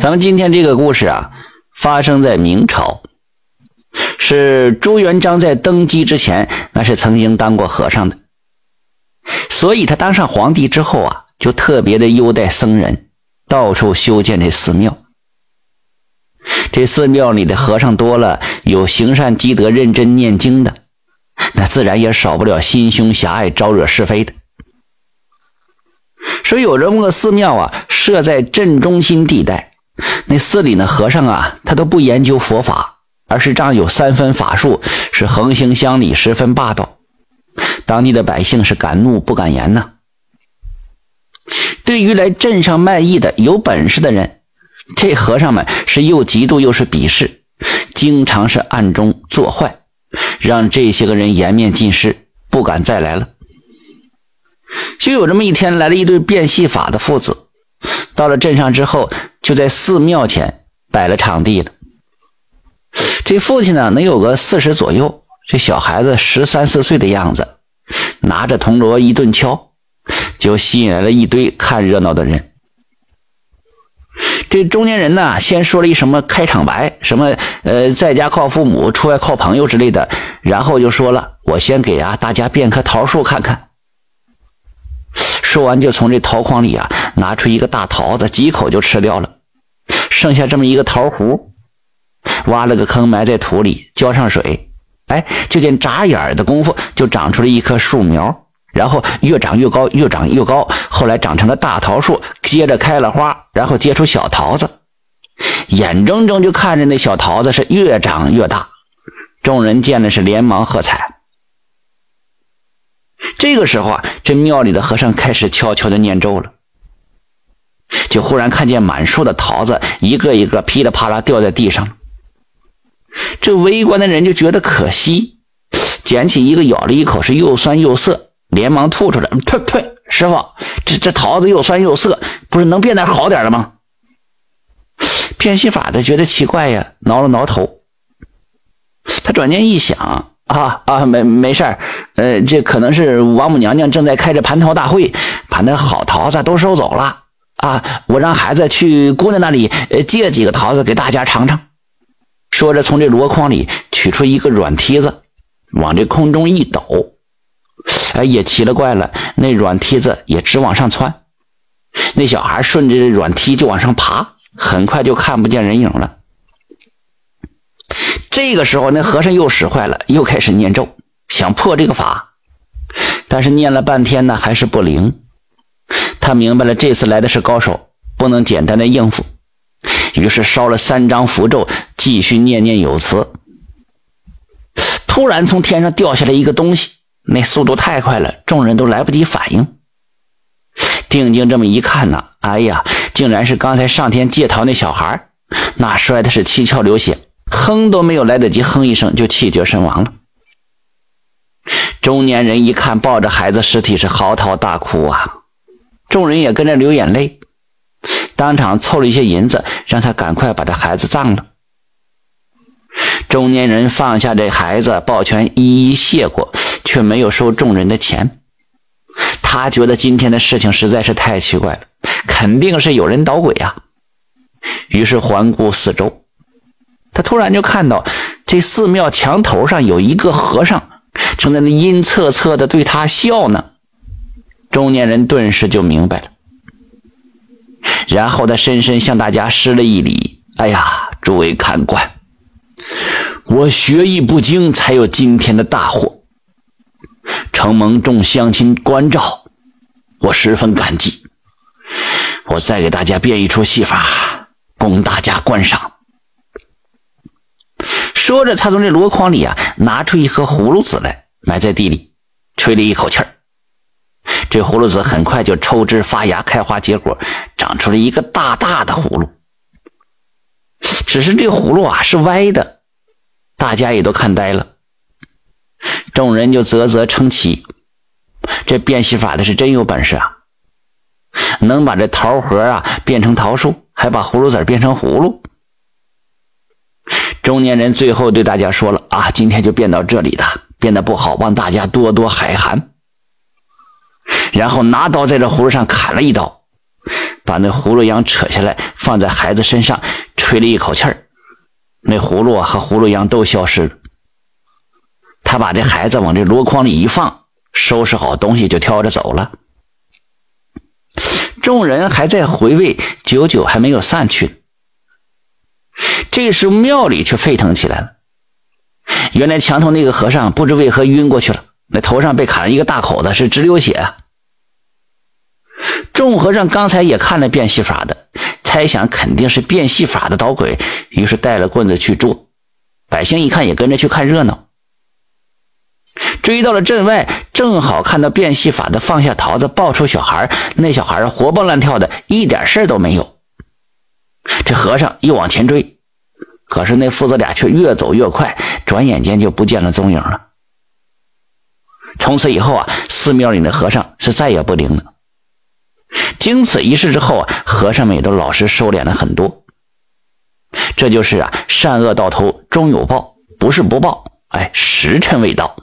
咱们今天这个故事啊，发生在明朝，是朱元璋在登基之前，那是曾经当过和尚的，所以他当上皇帝之后啊，就特别的优待僧人，到处修建这寺庙。这寺庙里的和尚多了，有行善积德、认真念经的，那自然也少不了心胸狭隘、招惹是非的。说有这么个寺庙啊，设在镇中心地带。那寺里的和尚啊，他都不研究佛法，而是仗有三分法术，是横行乡里，十分霸道。当地的百姓是敢怒不敢言呐。对于来镇上卖艺的有本事的人，这和尚们是又嫉妒又是鄙视，经常是暗中作坏，让这些个人颜面尽失，不敢再来了。就有这么一天，来了一对变戏法的父子，到了镇上之后，就在寺庙前摆了场地了。这父亲呢，能有个四十左右，这小孩子十三四岁的样子，拿着铜锣一顿敲，就吸引来了一堆看热闹的人。这中年人呢，先说了一什么开场白，什么呃，在家靠父母，出外靠朋友之类的，然后就说了，我先给啊大家变棵桃树看看。说完，就从这桃筐里啊拿出一个大桃子，几口就吃掉了。剩下这么一个桃核，挖了个坑埋在土里，浇上水，哎，就见眨眼的功夫就长出了一棵树苗，然后越长越高，越长越高，后来长成了大桃树，接着开了花，然后结出小桃子，眼睁睁就看着那小桃子是越长越大。众人见了是连忙喝彩。这个时候啊，这庙里的和尚开始悄悄的念咒了，就忽然看见满树的桃子一个一个噼里啪啦掉在地上。这围观的人就觉得可惜，捡起一个咬了一口，是又酸又涩，连忙吐出来：“呸呸，师傅，这这桃子又酸又涩，不是能变点好点的吗？”变戏法的觉得奇怪呀，挠了挠头，他转念一想。啊啊，没没事儿，呃，这可能是王母娘娘正在开着蟠桃大会，把那好桃子都收走了啊！我让孩子去姑娘那里借几个桃子给大家尝尝。说着，从这箩筐里取出一个软梯子，往这空中一抖，哎，也奇了怪了，那软梯子也直往上窜，那小孩顺着这软梯就往上爬，很快就看不见人影了。这个时候，那和尚又使坏了，又开始念咒，想破这个法，但是念了半天呢，还是不灵。他明白了，这次来的是高手，不能简单的应付，于是烧了三张符咒，继续念念有词。突然，从天上掉下来一个东西，那速度太快了，众人都来不及反应。定睛这么一看呢，哎呀，竟然是刚才上天借桃那小孩，那摔的是七窍流血。哼都没有来得及哼一声，就气绝身亡了。中年人一看，抱着孩子尸体是嚎啕大哭啊！众人也跟着流眼泪，当场凑了一些银子，让他赶快把这孩子葬了。中年人放下这孩子，抱拳一一谢过，却没有收众人的钱。他觉得今天的事情实在是太奇怪了，肯定是有人捣鬼啊！于是环顾四周。他突然就看到，这寺庙墙头上有一个和尚，正在那阴恻恻的对他笑呢。中年人顿时就明白了，然后他深深向大家施了一礼：“哎呀，诸位看官，我学艺不精，才有今天的大祸。承蒙众乡亲关照，我十分感激。我再给大家变一出戏法，供大家观赏。”说着，他从这箩筐里啊拿出一颗葫芦籽来，埋在地里，吹了一口气儿。这葫芦籽很快就抽枝发芽、开花结果，长出了一个大大的葫芦。只是这葫芦啊是歪的，大家也都看呆了。众人就啧啧称奇，这变戏法的是真有本事啊！能把这桃核啊变成桃树，还把葫芦籽变成葫芦。中年人最后对大家说了：“啊，今天就变到这里的，变得不好，望大家多多海涵。”然后拿刀在这葫芦上砍了一刀，把那葫芦秧扯下来，放在孩子身上，吹了一口气儿，那葫芦和葫芦秧都消失了。他把这孩子往这箩筐里一放，收拾好东西就挑着走了。众人还在回味，久久还没有散去。这时庙里却沸腾起来了。原来墙头那个和尚不知为何晕过去了，那头上被砍了一个大口子，是直流血啊。众和尚刚才也看了变戏法的，猜想肯定是变戏法的捣鬼，于是带了棍子去捉。百姓一看，也跟着去看热闹。追到了镇外，正好看到变戏法的放下桃子，抱出小孩那小孩活蹦乱跳的，一点事都没有。这和尚又往前追，可是那父子俩却越走越快，转眼间就不见了踪影了。从此以后啊，寺庙里的和尚是再也不灵了。经此一事之后啊，和尚们也都老实收敛了很多。这就是啊，善恶到头终有报，不是不报，哎，时辰未到。